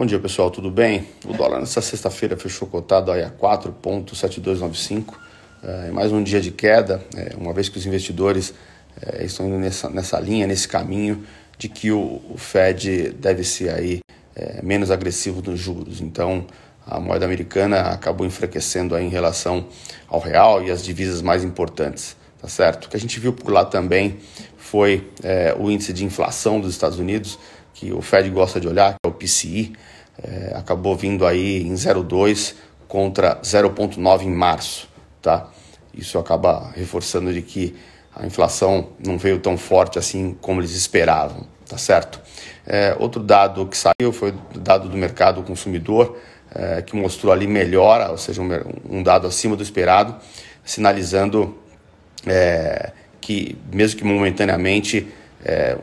Bom dia pessoal, tudo bem? O dólar nessa sexta-feira fechou cotado aí a 4,7295, é, mais um dia de queda, é, uma vez que os investidores é, estão indo nessa, nessa linha, nesse caminho de que o, o Fed deve ser aí é, menos agressivo nos juros. Então a moeda americana acabou enfraquecendo aí em relação ao real e as divisas mais importantes, tá certo? O que a gente viu por lá também foi o índice de inflação dos Estados Unidos, que o Fed gosta de olhar, que é o PCI, é, acabou vindo aí em 0,2 contra 0,9 em março, tá? Isso acaba reforçando de que a inflação não veio tão forte assim como eles esperavam, tá certo? É, outro dado que saiu foi o dado do mercado consumidor, é, que mostrou ali melhora, ou seja, um, um dado acima do esperado, sinalizando é, que, mesmo que momentaneamente, é,